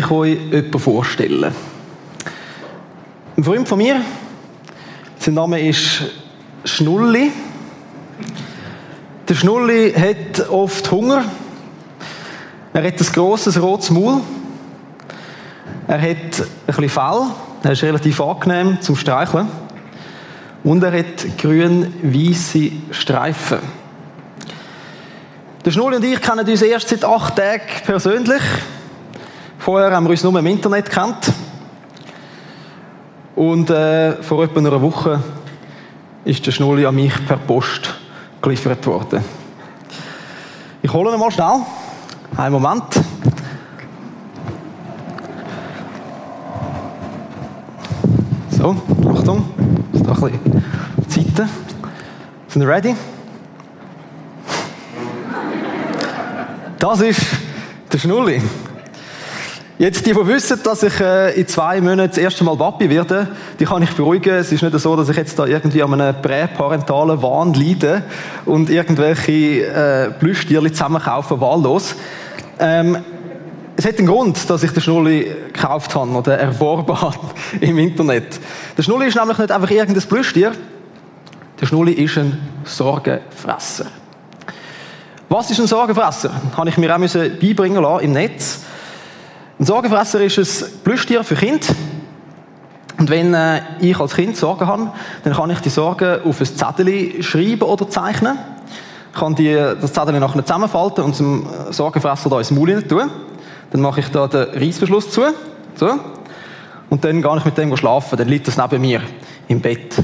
Möchte ich euch jemanden vorstellen. Ein Freund von mir, sein Name ist Schnulli. Der Schnulli hat oft Hunger. Er hat ein grosses rotes Maul. Er hat ein bisschen Fell. Er ist relativ angenehm zum Streicheln. Und er hat grün-weiße Streifen. Der Schnulli und ich kennen uns erst seit acht Tagen persönlich. Vorher haben wir uns nur im Internet kennt. Und äh, vor etwa einer Woche ist der Schnulli an mich per Post geliefert worden. Ich hole ihn mal schnell. Einen Moment. So, Achtung. Ist da ein bisschen Zeiten. Sind ihr ready? Das ist der Schnulli. Jetzt, die, die wissen, dass ich äh, in zwei Monaten das erste Mal Papi werde, die kann ich beruhigen. Es ist nicht so, dass ich jetzt da irgendwie an einem präparentalen Wahn leide und irgendwelche äh, Plüschtierchen zusammenkaufe, wahllos. Ähm, es hat einen Grund, dass ich den Schnulli gekauft habe oder erworben habe im Internet. Der Schnulli ist nämlich nicht einfach irgendein Plüschtier. Der Schnulli ist ein Sorgenfresser. Was ist ein Sorgenfresser? Habe ich mir auch beibringen lassen im Netz. Ein Sorgenfresser ist ein Plüschtier für Kind. Und wenn äh, ich als Kind Sorgen habe, dann kann ich die Sorgen auf ein Zettel schreiben oder zeichnen. Ich kann die, das Zettel nachher zusammenfalten und zum Sorgenfresser da ins Maul tun. Dann mache ich da den Reissverschluss zu. So. Und dann gehe ich mit dem schlafen. Dann liegt das neben mir im Bett.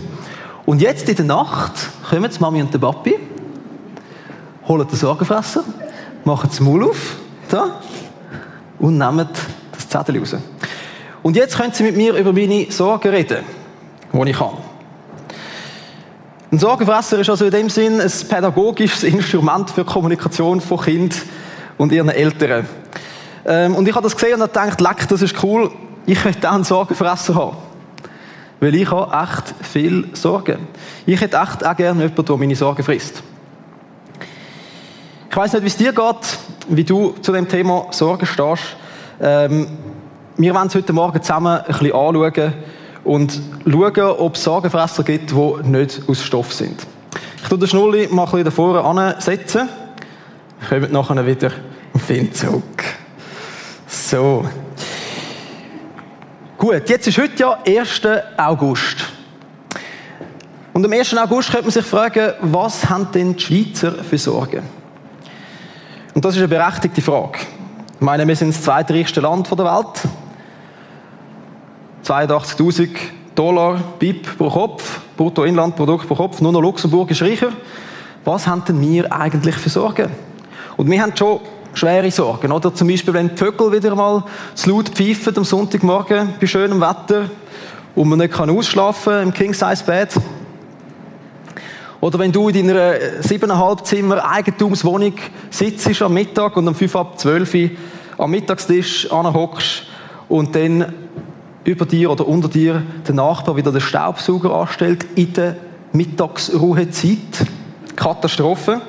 Und jetzt in der Nacht kommen die Mami und der Papi, holen den Sorgenfresser, machen das Maul auf, da, und nehmen das Zettel raus. Und jetzt können Sie mit mir über meine Sorgen reden, die ich habe. Ein Sorgenfresser ist also in dem Sinn ein pädagogisches Instrument für die Kommunikation von Kind und ihren Eltern. Ähm, und ich habe das gesehen und habe gedacht, leck, das ist cool, ich möchte auch einen Sorgenfresser haben. Weil ich habe echt viel Sorgen. Ich hätte echt auch gerne jemanden, der meine Sorgen frisst. Ich weiß nicht, wie es dir geht, wie du zu dem Thema Sorgen stehst. Ähm, wir wollen es heute Morgen zusammen ein bisschen anschauen und schauen, ob es Sorgenfresser gibt, die nicht aus Stoff sind. Ich tue den Schnulli mal ein bisschen davor ansetzen. Wir kommen nachher wieder auf ihn zurück. So. Gut, jetzt ist heute ja 1. August. Und am 1. August könnte man sich fragen, was haben denn die Schweizer für Sorgen? Und das ist eine berechtigte Frage. Ich meine, wir sind das zweitreichste Land der Welt. 82.000 Dollar BIP pro Kopf, Bruttoinlandprodukt pro Kopf, nur noch Luxemburg ist reicher. Was haben denn wir eigentlich für Sorgen? Und wir haben schon schwere Sorgen, oder? Zum Beispiel, wenn die Vögel wieder mal zu laut pfeifen am Sonntagmorgen bei schönem Wetter und man nicht kann ausschlafen im King-Size-Bett. Oder wenn du in deiner siebeneinhalb Zimmer Eigentumswohnung sitzt am Mittag und um fünf ab zwölf am Mittagstisch anhockst und dann über dir oder unter dir der Nachbar wieder den Staubsauger anstellt in der Mittagsruhezeit. Katastrophe.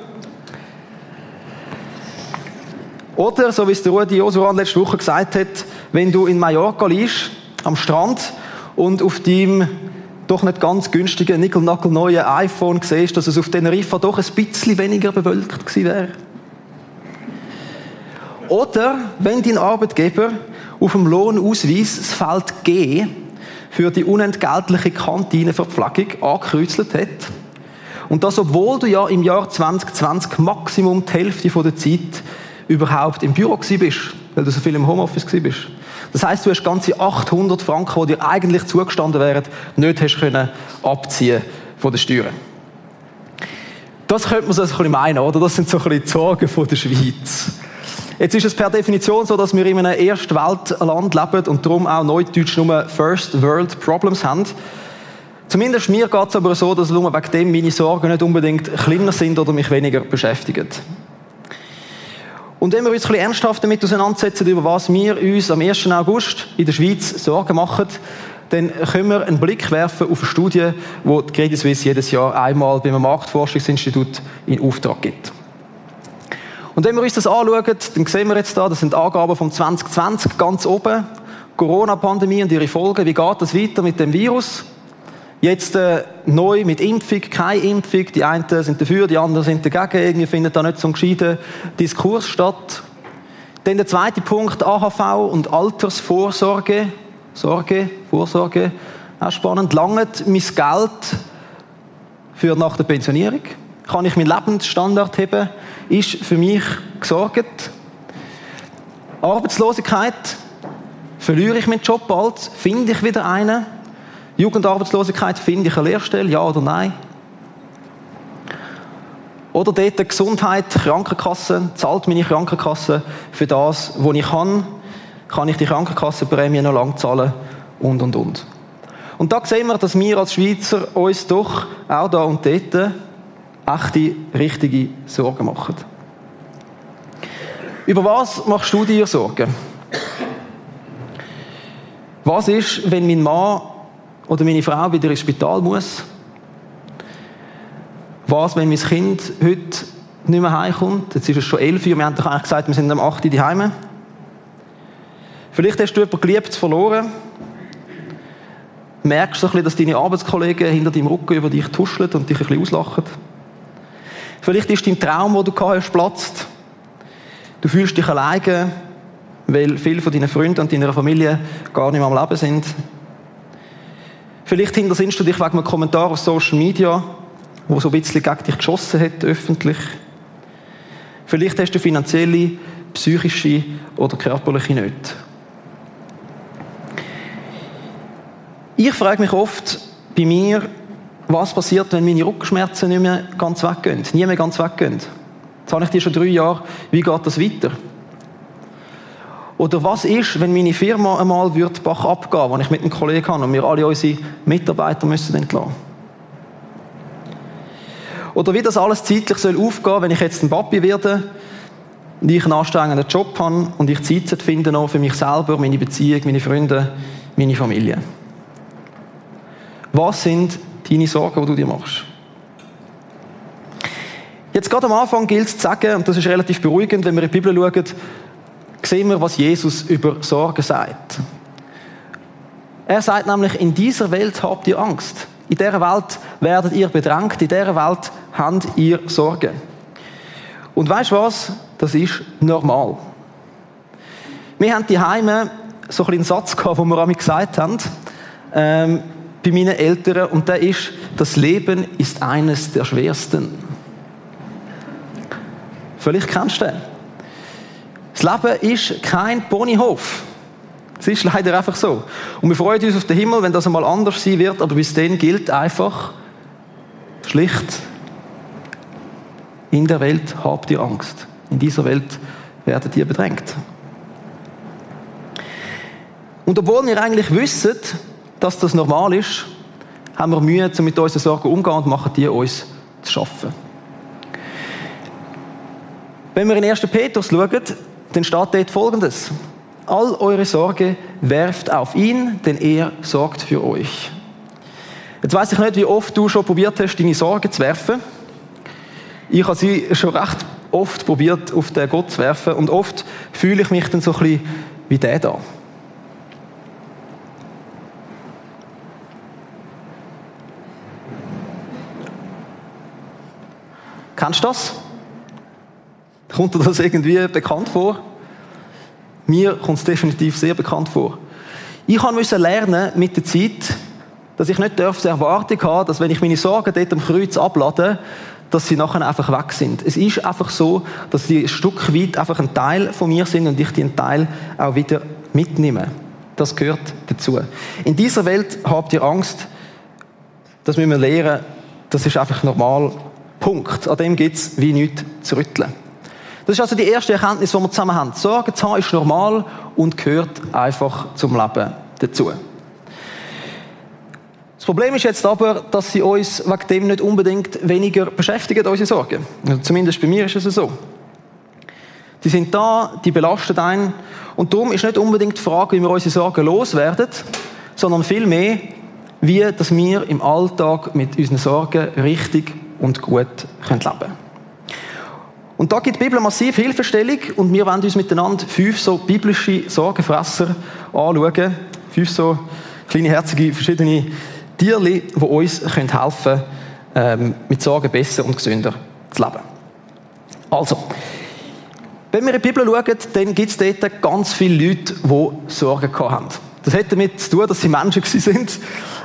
Oder, so wie es der Rudi Josuan letzte Woche gesagt hat, wenn du in Mallorca liegst, am Strand, und auf deinem doch nicht ganz günstigen, nickel-nackel-neuen iPhone siehst, dass es auf Teneriffa doch ein bisschen weniger bewölkt gewesen wäre. Oder wenn dein Arbeitgeber auf dem Lohnausweis das Feld G für die unentgeltliche Kantineverpflegung angekreuzelt hat. Und das, obwohl du ja im Jahr 2020 Maximum die Hälfte der Zeit überhaupt im Büro bist, weil du so viel im Homeoffice bist. Das heißt, du hast ganze 800 Franken, die dir eigentlich zugestanden wären, nicht hast können abziehen von den Steuern. Das könnte man so ein bisschen meinen, oder? Das sind so ein bisschen die Sorgen von der Schweiz. Jetzt ist es per Definition so, dass wir in einem Erstweltland leben und darum auch Neudeutsch nur First World Problems haben. Zumindest mir geht es aber so, dass nur wegen dem meine Sorgen nicht unbedingt kleiner sind oder mich weniger beschäftigen. Und wenn wir uns ein bisschen ernsthaft damit auseinandersetzen, über was wir uns am 1. August in der Schweiz Sorgen machen, dann können wir einen Blick werfen auf eine Studie, die die Credit Suisse jedes Jahr einmal beim Marktforschungsinstitut in Auftrag gibt. Und wenn wir uns das anschauen, dann sehen wir jetzt da, das sind Angaben vom 2020 ganz oben. Corona-Pandemie und ihre Folgen. Wie geht das weiter mit dem Virus? Jetzt äh, neu mit Impfung, keine Impfung. Die einen sind dafür, die anderen sind dagegen. Irgendwie findet da nicht so ein gescheiter Diskurs statt. Dann der zweite Punkt, AHV und Altersvorsorge. Sorge, Vorsorge, auch spannend. Langt mein Geld für nach der Pensionierung? Kann ich meinen Lebensstandard heben? Ist für mich gesorgt? Arbeitslosigkeit, verliere ich meinen Job bald? Finde ich wieder einen? Jugendarbeitslosigkeit, finde ich eine Lehrstelle? Ja oder nein? Oder dort Gesundheit, Krankenkasse, zahlt meine Krankenkasse für das, was ich kann? Kann ich die Krankenkassenprämie noch lang zahlen? Und, und, und. Und da sehen wir, dass wir als Schweizer uns doch auch da und dort echte, richtige Sorgen machen. Über was machst du dir Sorgen? Was ist, wenn mein Mann oder meine Frau wieder ins Spital muss? Was, wenn mein Kind heute nicht mehr heimkommt? Jetzt ist es schon elf Uhr, wir haben doch eigentlich gesagt, wir sind am 8 Uhr daheim. Vielleicht hast du jemanden geliebt verloren. Merkst du ein bisschen, dass deine Arbeitskollegen hinter deinem Rücken über dich tuscheln und dich ein bisschen auslachen. Vielleicht ist dein Traum, den du hast, platzt. Du fühlst dich alleine, weil viele von deinen Freunden und deiner Familie gar nicht mehr am Leben sind. Vielleicht hintersinnst du dich wegen einem Kommentar auf Social Media, wo so ein bisschen gegen dich geschossen hat, öffentlich. Vielleicht hast du finanzielle, psychische oder körperliche Nöte. Ich frage mich oft bei mir, was passiert, wenn meine Rückenschmerzen nicht mehr ganz weggehen, nie mehr ganz weggehen. Jetzt habe ich die schon drei Jahre, wie geht das weiter? Oder was ist, wenn meine Firma einmal wird Bach abgehen, wenn ich mit einem Kollegen habe und wir alle unsere Mitarbeiter müssen entlassen? Oder wie das alles zeitlich soll aufgehen, wenn ich jetzt ein Papi werde und ich einen anstrengenden Job habe und ich Zeit finde noch für mich selber, meine Beziehung, meine Freunde, meine Familie. Was sind deine Sorgen, die du dir machst? Jetzt gerade am Anfang gilt es zu sagen, und das ist relativ beruhigend, wenn wir in die Bibel schauen, sehen wir, was Jesus über Sorgen sagt. Er sagt nämlich, in dieser Welt habt ihr Angst. In dieser Welt werdet ihr bedrängt, in dieser Welt habt ihr Sorgen. Und weißt du was? Das ist normal. Wir haben die Heime so einen Satz gehabt, wo wir einmal gesagt haben, ähm, bei meinen Eltern, und der ist, das Leben ist eines der schwersten. Vielleicht kennst du den. Das Leben ist kein Ponyhof. Es ist leider einfach so. Und wir freuen uns auf den Himmel, wenn das einmal anders sein wird, aber bis dann gilt einfach schlicht, in der Welt habt ihr Angst. In dieser Welt werdet ihr bedrängt. Und obwohl wir eigentlich wissen, dass das normal ist, haben wir Mühe, mit unseren Sorgen umzugehen und machen die uns zu schaffen. Wenn wir in 1. Petrus schauen, dann steht dort Folgendes. All eure Sorge werft auf ihn, denn er sorgt für euch. Jetzt weiß ich nicht, wie oft du schon probiert hast, deine Sorgen zu werfen. Ich habe sie schon recht oft probiert, auf den Gott zu werfen. Und oft fühle ich mich dann so ein bisschen wie der da. Kennst du das? Kommt dir das irgendwie bekannt vor? Mir kommt es definitiv sehr bekannt vor. Ich musste lernen mit der Zeit, dass ich nicht die Erwartung habe, dass wenn ich meine Sorgen dort am Kreuz ablade, dass sie nachher einfach weg sind. Es ist einfach so, dass sie ein Stück weit einfach ein Teil von mir sind und ich den Teil auch wieder mitnehme. Das gehört dazu. In dieser Welt habt ihr Angst, das müssen wir lernen, das ist einfach normal Punkt. An dem gibt es wie nichts zu rütteln. Das ist also die erste Erkenntnis, die wir zusammen haben. Sorgen zu haben ist normal und gehört einfach zum Leben dazu. Das Problem ist jetzt aber, dass sie uns wegen dem nicht unbedingt weniger beschäftigen, unsere Sorgen. Also zumindest bei mir ist es so. Die sind da, die belasten einen. Und darum ist nicht unbedingt die Frage, wie wir unsere Sorgen loswerden, sondern vielmehr, wie dass wir im Alltag mit unseren Sorgen richtig und gut leben können. Und da gibt die Bibel massiv Hilfestellung und wir wollen uns miteinander fünf so biblische Sorgenfresser anschauen. Fünf so kleine, herzige, verschiedene Tierli, die uns helfen können, ähm, mit Sorgen besser und gesünder zu leben. Also, wenn wir in die Bibel schauen, dann gibt es dort ganz viele Leute, die Sorgen haben. Das hat damit zu tun, dass sie Menschen sind.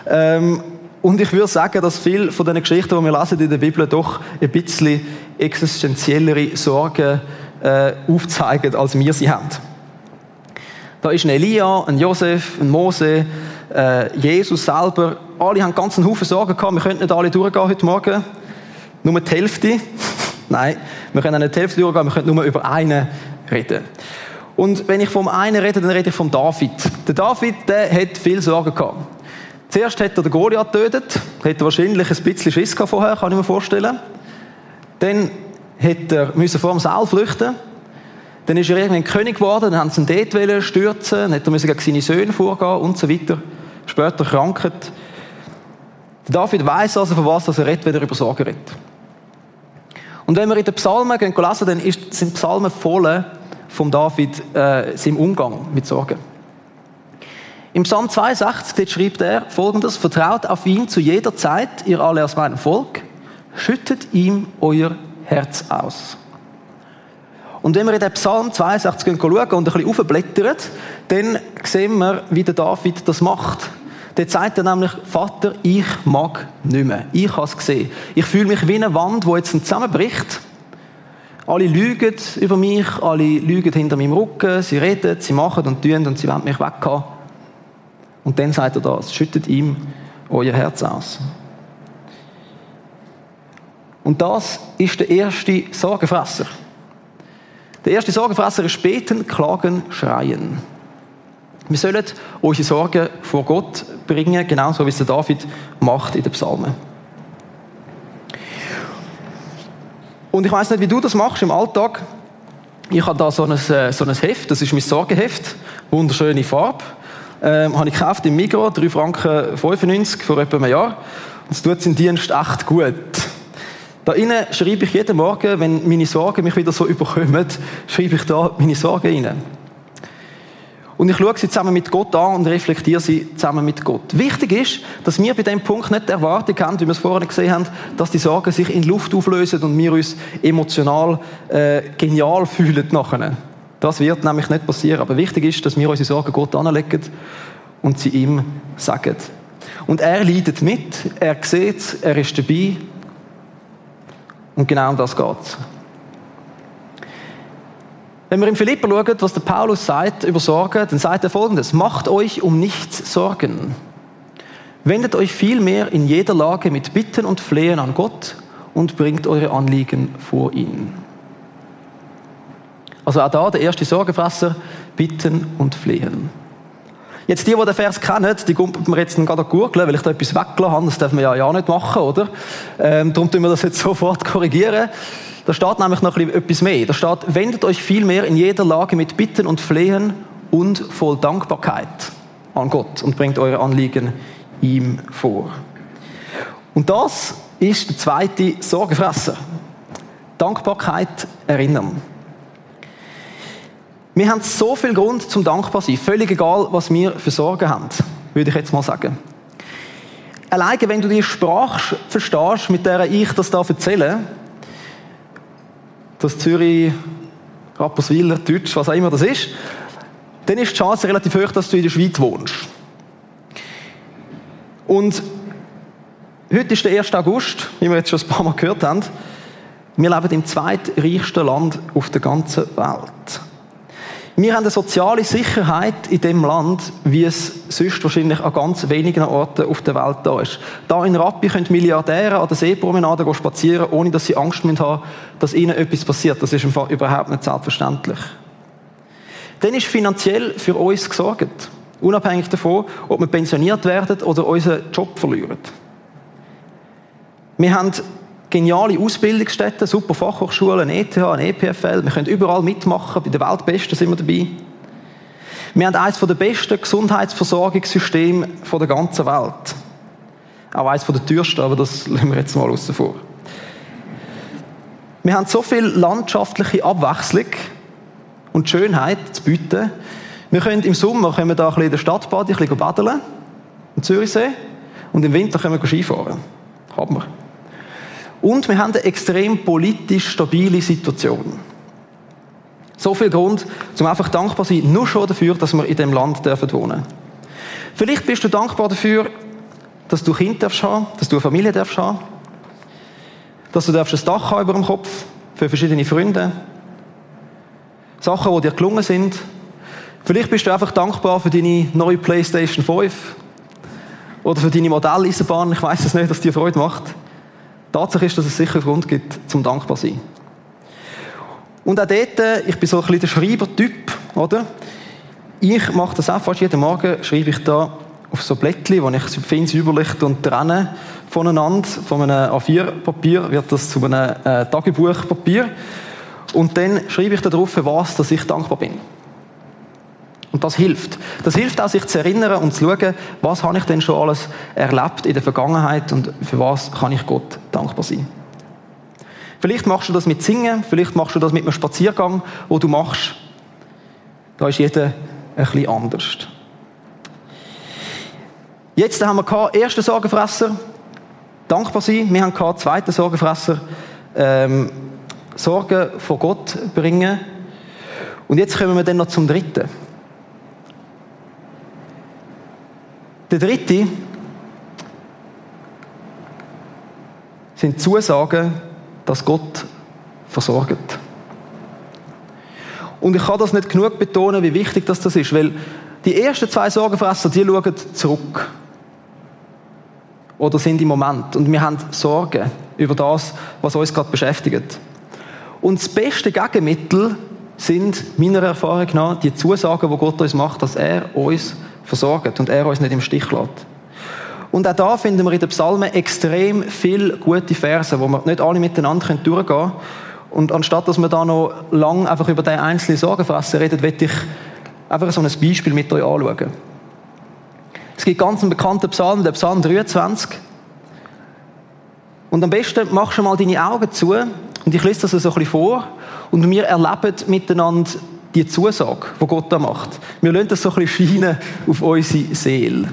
Ähm, und ich würde sagen, dass viele von den Geschichten, die wir lesen in der Bibel, doch ein bisschen existenziellere Sorgen äh, aufzeigen, als wir sie haben. Da ist ein Elia, ein Josef, ein Mose, äh, Jesus selber. Alle haben ganz einen Haufen Sorgen gehabt. Wir könnten nicht alle durchgehen heute Morgen. Nur die Hälfte. Nein, wir können nicht die Hälfte durchgehen, wir können nur über einen reden. Und wenn ich vom einen rede, dann rede ich vom David. Der David, der hat viel Sorgen gehabt. Zuerst hat er den Goliath getötet, hat er wahrscheinlich ein bisschen Schiss gehabt vorher, kann ich mir vorstellen. Dann hat er müssen vor dem Saal flüchten. Dann ist er irgendwann König geworden, dann haben sie ihn dort stürzen, dann hat er müssen gegen seine Söhne vorgehen und so weiter. Später kranket. David weiß also, von was er redet, wenn er über Sorgen redet. Und wenn wir in den Psalmen gehen lesen, dann sind Psalmen voll von David äh, seinem Umgang mit Sorgen. Im Psalm 62 schreibt er folgendes, vertraut auf ihn zu jeder Zeit, ihr alle aus meinem Volk, schüttet ihm euer Herz aus. Und wenn wir in den Psalm 62 schauen und ein bisschen aufblättern, dann sehen wir, wie der David das macht. Der sagt er nämlich, Vater, ich mag nicht mehr. Ich habe es gesehen. Ich fühle mich wie eine Wand, die jetzt zusammenbricht. Alle lügen über mich, alle lügen hinter meinem Rücken, sie reden, sie machen und tun und sie wollen mich weghaben. Und dann sagt er das, schüttet ihm euer Herz aus. Und das ist der erste Sorgenfresser. Der erste Sorgenfresser ist beten, klagen, schreien. Wir sollen unsere Sorgen vor Gott bringen, genauso wie es der David macht in den Psalmen. Und ich weiß nicht, wie du das machst im Alltag. Ich habe da so ein, äh, so ein Heft, das ist mein Sorgenheft, wunderschöne Farbe. Ähm, habe ich gekauft im Migros, 3 Franken 95 vor etwa einem Jahr. Und es tut seinen Dienst echt gut. Da innen schreibe ich jeden Morgen, wenn meine Sorgen mich wieder so überkommen, schreibe ich da meine Sorgen rein. Und ich schaue sie zusammen mit Gott an und reflektiere sie zusammen mit Gott. Wichtig ist, dass wir bei dem Punkt nicht die Erwartung haben, wie wir es vorhin gesehen haben, dass die Sorgen sich in Luft auflösen und wir uns emotional äh, genial fühlen nachher. Das wird nämlich nicht passieren. Aber wichtig ist, dass wir unsere Sorgen Gott anlegen und sie ihm sagen. Und er leidet mit, er sieht es, er ist dabei. Und genau um das geht. Wenn wir in Philippa schauen, was der Paulus sagt über Sorgen, dann sagt er folgendes: Macht euch um nichts Sorgen. Wendet euch vielmehr in jeder Lage mit Bitten und Flehen an Gott und bringt eure Anliegen vor ihn. Also auch da der erste Sorgenfresser, Bitten und Flehen. Jetzt die, die den Vers kennen, die kumpeln mir jetzt gerade googeln, weil ich da etwas weggelassen habe. Das darf man ja, ja nicht machen, oder? Ähm, darum tun wir das jetzt sofort korrigieren. Da steht nämlich noch etwas mehr. Da steht, wendet euch vielmehr in jeder Lage mit Bitten und Flehen und voll Dankbarkeit an Gott und bringt eure Anliegen ihm vor. Und das ist der zweite Sorgenfresser. Dankbarkeit erinnern. Wir haben so viel Grund zum dankbar sein. Völlig egal, was wir für Sorgen haben, würde ich jetzt mal sagen. Alleine, wenn du die Sprache verstehst, mit der ich das da erzähle, das Zürich, Rapperswiler, Deutsch, was auch immer das ist, dann ist die Chance relativ hoch, dass du in der Schweiz wohnst. Und heute ist der 1. August, wie wir jetzt schon ein paar Mal gehört haben. Wir leben im zweitreichsten Land auf der ganzen Welt. Wir haben eine soziale Sicherheit in dem Land, wie es sonst wahrscheinlich an ganz wenigen Orten auf der Welt da ist. Da in Rappi können Milliardäre an der Seepromenade spazieren, ohne dass sie Angst haben dass ihnen etwas passiert. Das ist im Fall überhaupt nicht selbstverständlich. Dann ist finanziell für uns gesorgt. Unabhängig davon, ob wir pensioniert werden oder unseren Job verlieren. Wir haben geniale Ausbildungsstätten, super Fachhochschulen, ETH, EPFL. Wir können überall mitmachen, bei den Weltbesten sind wir dabei. Wir haben eines der besten Gesundheitsversorgungssysteme der ganzen Welt. Auch eines der teuersten, aber das lassen wir jetzt mal außen vor. Wir haben so viel landschaftliche Abwechslung und Schönheit zu bieten. Wir können im Sommer können wir da ein bisschen in der Stadtbad ein bisschen baden, im Zürichsee, und im Winter können wir Skifahren. Haben wir. Und wir haben eine extrem politisch stabile Situation. So viel Grund, um einfach dankbar zu sein, nur schon dafür, dass wir in dem Land dürfen wohnen. Vielleicht bist du dankbar dafür, dass du Kind darfst haben, dass du eine Familie darfst haben, dass du darfst ein Dach haben über dem Kopf für verschiedene Freunde, Sachen, die dir gelungen sind. Vielleicht bist du einfach dankbar für deine neue PlayStation 5 oder für deine Modelleisenbahn. Ich weiß es nicht, dass dir Freude macht. Tatsache ist, dass es sicher Grund gibt, zum dankbar sein. Und auch dort, äh, ich bin so ein bisschen der Schreibertyp, oder? Ich mache das auch fast jeden Morgen, schreibe ich da auf so Blättchen, wo ich fein säuberlich und trenne voneinander. Von einem A4-Papier wird das zu einem äh, Tagebuchpapier. Und dann schreibe ich darauf, für was dass ich dankbar bin. Und das hilft. Das hilft auch, sich zu erinnern und zu schauen, was habe ich denn schon alles erlebt in der Vergangenheit und für was kann ich Gott dankbar sein. Vielleicht machst du das mit Singen, vielleicht machst du das mit einem Spaziergang, wo du machst. Da ist jeder ein bisschen anders. Jetzt haben wir ersten Sorgenfresser, dankbar sein. Wir haben zweiten Sorgenfresser, ähm, Sorgen vor Gott bringen. Und jetzt kommen wir dann noch zum dritten. Der dritte sind Zusagen, dass Gott versorgt. Und ich kann das nicht genug betonen, wie wichtig das, ist, weil die ersten zwei Sorgenfresser, die schauen zurück. Oder sind im Moment. Und wir haben Sorgen über das, was uns gerade beschäftigt. Und das beste Gegenmittel sind, meiner Erfahrung nach, die Zusagen, die Gott uns macht, dass er uns versorgt und er uns nicht im Stich lässt. Und auch da finden wir in den Psalmen extrem viele gute Verse, wo wir nicht alle miteinander durchgehen können. Und anstatt dass wir da noch lang einfach über den einzelnen Sorgenfresser reden, möchte ich einfach so ein Beispiel mit euch anschauen. Es gibt ganz einen bekannten Psalm, der Psalm 23. Und am besten machst du mal deine Augen zu und ich lese das so ein bisschen vor und wir erleben miteinander die Zusage, die Gott da macht. Wir lassen das so ein bisschen scheinen auf unsere Seele.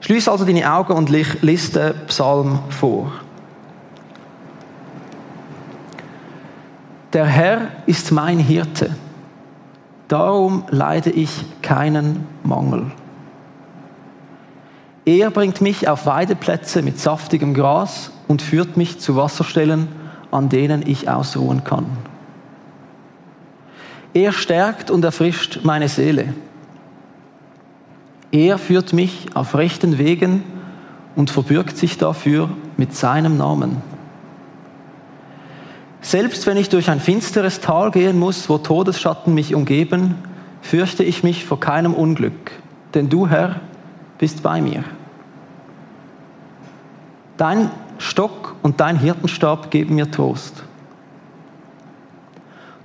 Schließ also deine Augen und lies den Psalm vor. Der Herr ist mein Hirte, darum leide ich keinen Mangel. Er bringt mich auf Weideplätze mit saftigem Gras und führt mich zu Wasserstellen, an denen ich ausruhen kann. Er stärkt und erfrischt meine Seele. Er führt mich auf rechten Wegen und verbürgt sich dafür mit seinem Namen. Selbst wenn ich durch ein finsteres Tal gehen muss, wo Todesschatten mich umgeben, fürchte ich mich vor keinem Unglück, denn du, Herr, bist bei mir. Dein Stock und dein Hirtenstab geben mir Trost.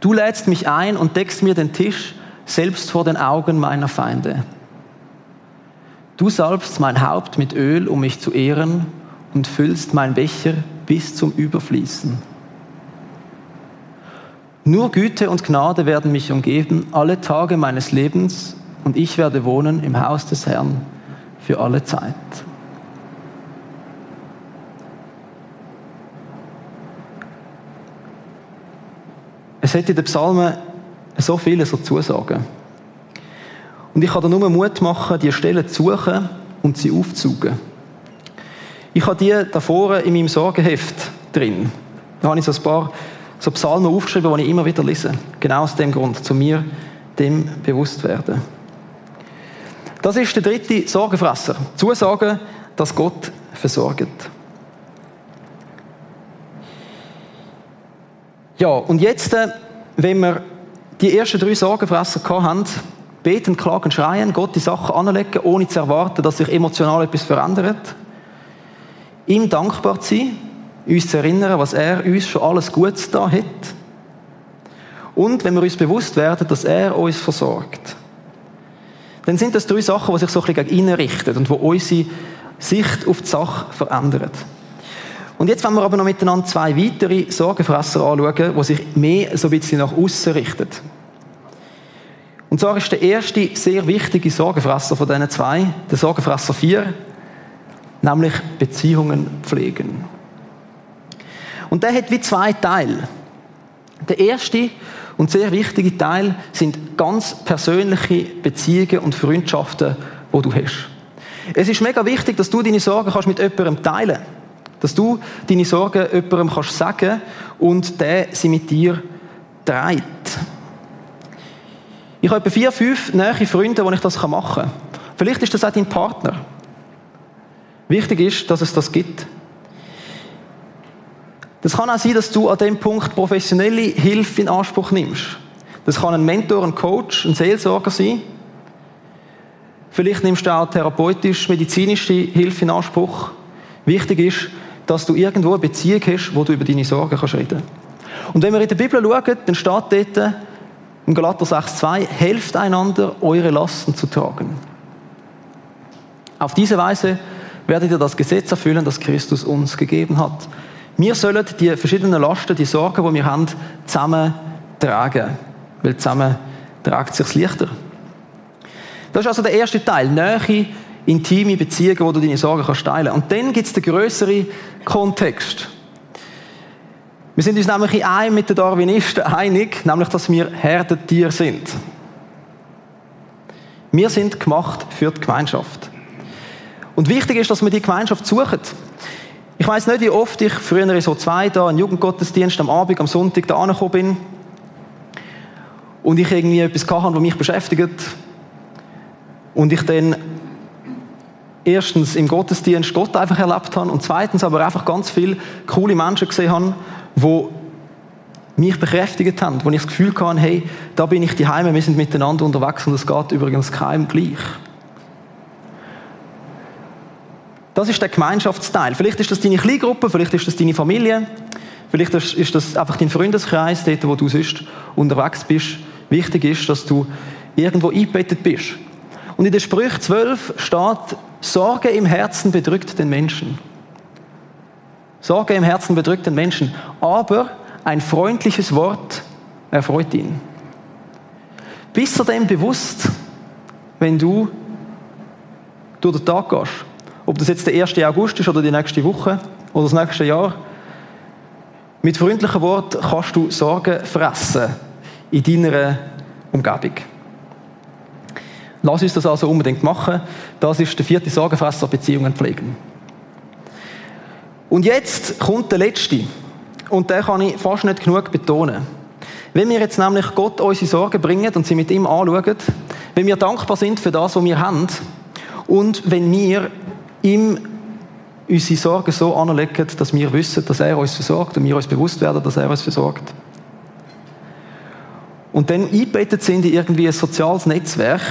Du lädst mich ein und deckst mir den Tisch selbst vor den Augen meiner Feinde. Du salbst mein Haupt mit Öl, um mich zu ehren, und füllst mein Becher bis zum Überfließen. Nur Güte und Gnade werden mich umgeben alle Tage meines Lebens, und ich werde wohnen im Haus des Herrn für alle Zeit. Es hat in den Psalmen so viele so Zusagen. Und ich kann da nur Mut machen, die Stellen zu suchen und sie aufzusuchen. Ich habe die da vorne in meinem Sorgenheft drin. Da habe ich so ein paar so Psalmen aufgeschrieben, die ich immer wieder lese. Genau aus dem Grund, zu mir dem bewusst werden. Das ist der dritte Sorgenfresser. Zusagen, dass Gott versorgt. Ja, und jetzt, äh, wenn wir die ersten drei Sorgenfresser haben, beten, klagen, schreien, Gott die Sachen anlegen, ohne zu erwarten, dass sich emotional etwas verändert. Ihm dankbar zu sein, uns zu erinnern, was er uns schon alles Gutes da hat. Und wenn wir uns bewusst werden, dass er uns versorgt, dann sind das drei Sachen, die sich so ein bisschen gegen ihn richten und wo unsere Sicht auf die Sache verändern. Und jetzt wollen wir aber noch miteinander zwei weitere Sorgenfresser anschauen, die sich mehr so ein bisschen nach außen richten. Und zwar ist der erste sehr wichtige Sorgenfresser von diesen zwei, der Sorgenfresser 4, nämlich Beziehungen pflegen. Und der hat wie zwei Teile. Der erste und sehr wichtige Teil sind ganz persönliche Beziehungen und Freundschaften, wo du hast. Es ist mega wichtig, dass du deine Sorgen kannst mit jemandem teilen kannst. Dass du deine Sorgen jemandem kannst sagen und der sie mit dir trägt. Ich habe etwa vier, fünf nahe Freunde, wo ich das machen kann. Vielleicht ist das auch dein Partner. Wichtig ist, dass es das gibt. Das kann auch sein, dass du an dem Punkt professionelle Hilfe in Anspruch nimmst. Das kann ein Mentor, ein Coach, ein Seelsorger sein. Vielleicht nimmst du auch therapeutisch-medizinische Hilfe in Anspruch. Wichtig ist, dass du irgendwo eine Beziehung hast, wo du über deine Sorgen kannst Und wenn wir in der Bibel schauen, dann steht dort im Galater 6,2, helft einander, eure Lasten zu tragen. Auf diese Weise werdet ihr das Gesetz erfüllen, das Christus uns gegeben hat. Wir sollen die verschiedenen Lasten, die Sorgen, die wir haben, zusammen tragen. Weil zusammen tragt es sich leichter. Das ist also der erste Teil. Nähe, intime Beziehungen, wo du deine Sorgen kannst teilen. Und dann gibt es den größeren Kontext. Wir sind uns nämlich in einem mit den Darwinisten einig, nämlich, dass wir Herdentiere sind. Wir sind gemacht für die Gemeinschaft. Und wichtig ist, dass wir die Gemeinschaft suchen. Ich weiß nicht, wie oft ich früher in so zwei da einen Jugendgottesdienst am Abend, am Sonntag da angekommen bin und ich irgendwie etwas hatte, was mich beschäftigt und ich dann erstens im Gottesdienst Gott einfach erlebt habe und zweitens aber einfach ganz viele coole Menschen gesehen habe, die mich bekräftigt haben, wo ich das Gefühl hatte, hey, da bin ich die Heime, wir sind miteinander unterwegs und es geht übrigens keinem gleich. Das ist der Gemeinschaftsteil. Vielleicht ist das deine Kleingruppe, vielleicht ist das deine Familie, vielleicht ist das einfach dein Freundeskreis, dort, wo du sonst unterwegs bist. Wichtig ist, dass du irgendwo eingebettet bist. Und in der Sprüche 12 steht, Sorge im Herzen bedrückt den Menschen. Sorge im Herzen bedrückt den Menschen. Aber ein freundliches Wort erfreut ihn. Bist du dem bewusst, wenn du durch den Tag gehst? Ob das jetzt der 1. August ist oder die nächste Woche oder das nächste Jahr. Mit freundlichen Worten kannst du Sorgen fressen in deiner Umgebung. Lass uns das also unbedingt machen. Das ist der vierte Sorgenfresser, Beziehungen pflegen. Und jetzt kommt der letzte. Und den kann ich fast nicht genug betonen. Wenn wir jetzt nämlich Gott unsere Sorgen bringen und sie mit ihm anschauen, wenn wir dankbar sind für das, was wir haben, und wenn wir ihm unsere Sorgen so anlegen, dass wir wissen, dass er uns versorgt und wir uns bewusst werden, dass er uns versorgt. Und dann eingebettet sind in irgendwie ein soziales Netzwerk,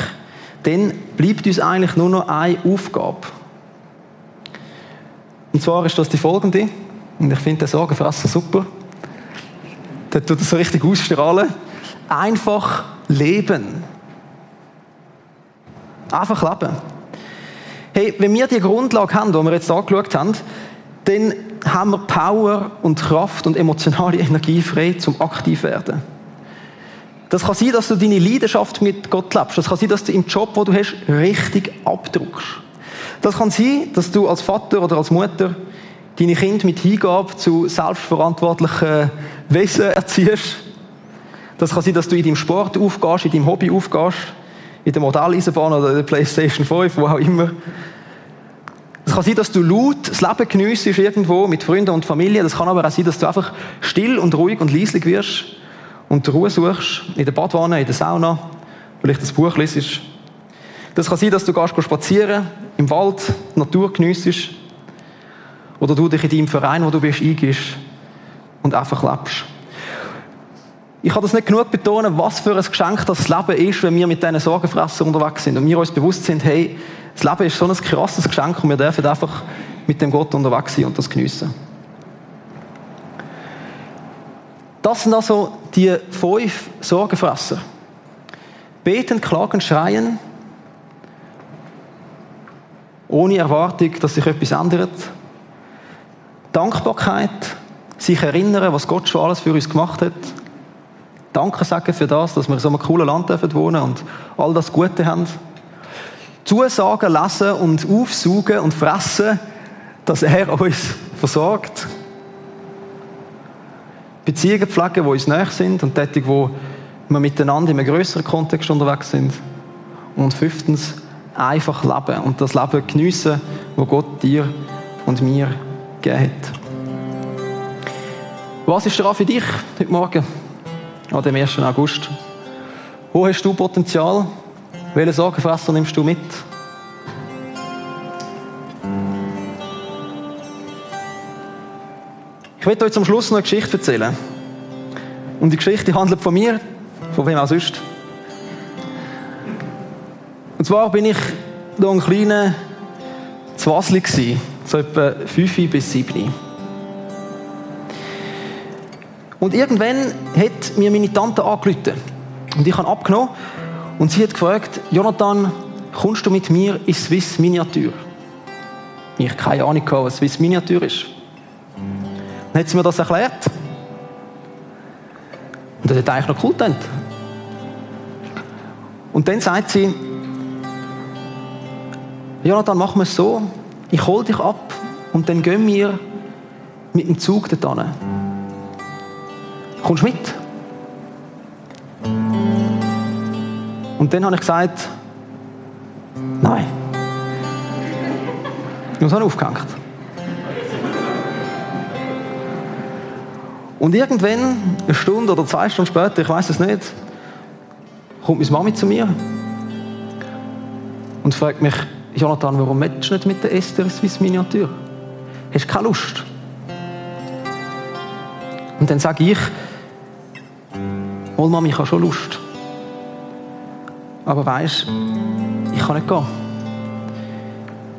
dann bleibt uns eigentlich nur noch eine Aufgabe. Und zwar ist das die folgende, und ich finde den Sorgenfresser super. Der tut das so richtig ausstrahlen. Einfach leben. Einfach leben. Hey, wenn wir die Grundlage haben, die wir jetzt angeschaut haben, dann haben wir Power und Kraft und emotionale Energie frei zum aktiv werden. Das kann sein, dass du deine Leidenschaft mit Gott lebst. Das kann sein, dass du im Job, wo du hast, richtig abdruckst. Das kann sein, dass du als Vater oder als Mutter deine Kinder mit Hingabe zu selbstverantwortlichen Wesen erziehst. Das kann sein, dass du in deinem Sport aufgehst, in deinem Hobby aufgehst in der Modelleisenbahn oder der Playstation 5, wo auch immer. Es kann sein, dass du laut das Leben geniessest irgendwo mit Freunden und Familie. Das kann aber auch sein, dass du einfach still und ruhig und leislich wirst und Ruhe suchst in der Badwanne, in der Sauna, vielleicht das Buch liest. Das kann sein, dass du gehst spazieren, im Wald, die Natur geniessest oder du dich in deinem Verein, wo du bist, eingibst und einfach lebst. Ich kann das nicht genug betonen, was für ein Geschenk das Leben ist, wenn wir mit diesen Sorgenfressern unterwegs sind und wir uns bewusst sind, hey, das Leben ist so ein krasses Geschenk und wir dürfen einfach mit dem Gott unterwegs sein und das geniessen. Das sind also die fünf Sorgenfresser. Beten, klagen, schreien, ohne Erwartung, dass sich etwas ändert. Dankbarkeit, sich erinnern, was Gott schon alles für uns gemacht hat. Danke sagen für das, dass wir in so einem coolen Land dürfen wohnen und all das Gute haben. Zusagen, lesen und aufsaugen und fressen, dass er uns versorgt. Beziehungen pflegen, die uns näher sind und tätig, wo wir miteinander in einem größeren Kontext unterwegs sind. Und fünftens, einfach leben und das Leben geniessen, wo Gott dir und mir gegeben hat. Was ist dran für dich heute Morgen, an dem 1. August? Wo hast du Potenzial? Welche Sorgenfresser nimmst du mit? Ich werde euch zum Schluss noch eine Geschichte erzählen. Und die Geschichte handelt von mir, von wem auch sonst. Und zwar bin ich da ein kleiner Zwasli gsi, so etwa 5 bis 7. Und irgendwann hat mir meine Tante angerufen. Und ich habe abgenommen. Und sie hat gefragt, Jonathan, kommst du mit mir in Swiss Miniatur? Ich keine Ahnung, was Swiss Miniatur ist. Dann hat sie mir das erklärt. Und das hat eigentlich noch cool gedacht. Und dann sagt sie, Jonathan, machen wir es so, ich hole dich ab und dann gehen wir mit dem Zug dorthin. Kommst du mit? Und dann habe ich gesagt, nein. Und so aufgehängt. Und irgendwann, eine Stunde oder zwei Stunden später, ich weiß es nicht, kommt meine Mami zu mir und fragt mich, Jonathan, warum möchtest du nicht mit der Esther Swiss Miniatur? Hast du keine Lust? Und dann sage ich, oh Mami, ich habe schon Lust. Aber weißt, ich kann nicht gehen.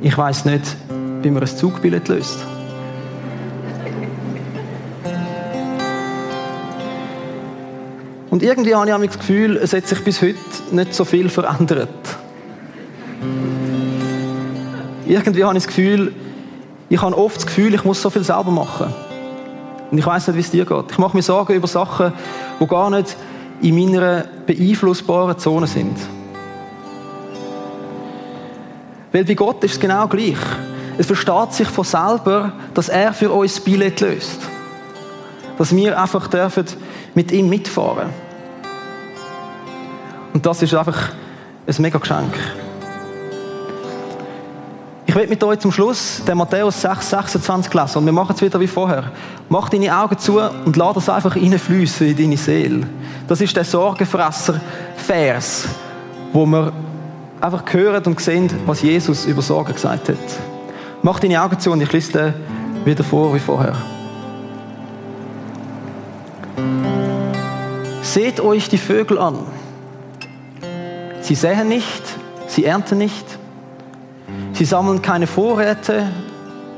Ich weiß nicht, wie man ein Zugbillett löst. Und irgendwie habe ich das Gefühl, es hat sich bis heute nicht so viel verändert. Irgendwie habe ich das Gefühl, ich habe oft das Gefühl, ich muss so viel selber machen. Und ich weiß nicht, wie es dir geht. Ich mache mir Sorgen über Sachen, die gar nicht in meiner beeinflussbaren Zone sind. Weil bei Gott ist es genau gleich. Es versteht sich von selber, dass er für uns das Billett löst. Dass wir einfach dürfen mit ihm mitfahren dürfen. Und das ist einfach ein mega Geschenk. Ich will mit euch zum Schluss den Matthäus 6, 26 lesen. Und wir machen es wieder wie vorher. Mach deine Augen zu und lass das einfach reinfließen in deine Seele. Das ist der Sorgenfresser-Vers, wo wir einfach hören und sehen, was Jesus über Sorgen gesagt hat. Mach deine Augen zu und ich lese den wieder vor wie vorher. Seht euch die Vögel an. Sie säen nicht, sie ernten nicht, sie sammeln keine Vorräte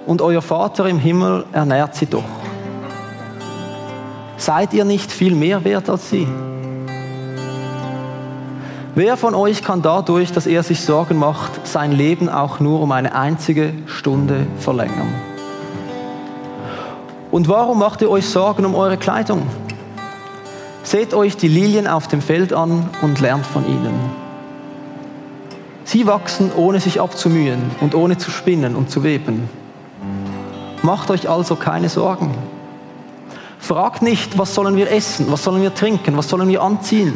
und euer Vater im Himmel ernährt sie doch. Seid ihr nicht viel mehr wert als sie? Wer von euch kann dadurch, dass er sich Sorgen macht, sein Leben auch nur um eine einzige Stunde verlängern? Und warum macht ihr euch Sorgen um eure Kleidung? Seht euch die Lilien auf dem Feld an und lernt von ihnen. Sie wachsen, ohne sich abzumühen und ohne zu spinnen und zu weben. Macht euch also keine Sorgen. Fragt nicht, was sollen wir essen, was sollen wir trinken, was sollen wir anziehen.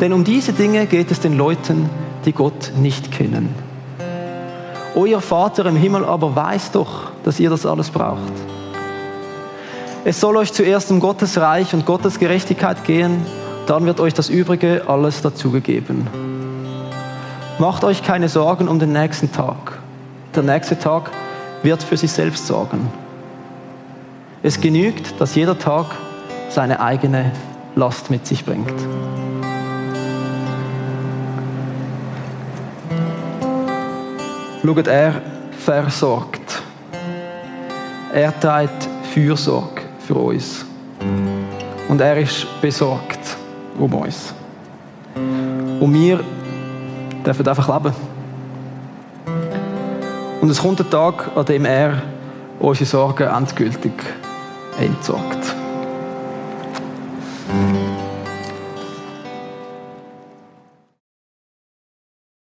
Denn um diese Dinge geht es den Leuten, die Gott nicht kennen. Euer Vater im Himmel aber weiß doch, dass ihr das alles braucht. Es soll euch zuerst um Gottes Reich und Gottes Gerechtigkeit gehen, dann wird euch das Übrige alles dazugegeben. Macht euch keine Sorgen um den nächsten Tag. Der nächste Tag wird für sich selbst sorgen. Es genügt, dass jeder Tag seine eigene Last mit sich bringt. Schaut, er versorgt. Er trägt Fürsorge für uns. Und er ist besorgt um uns. Und wir dürfen einfach leben. Und es kommt ein Tag, an dem er unsere Sorgen endgültig entsorgt.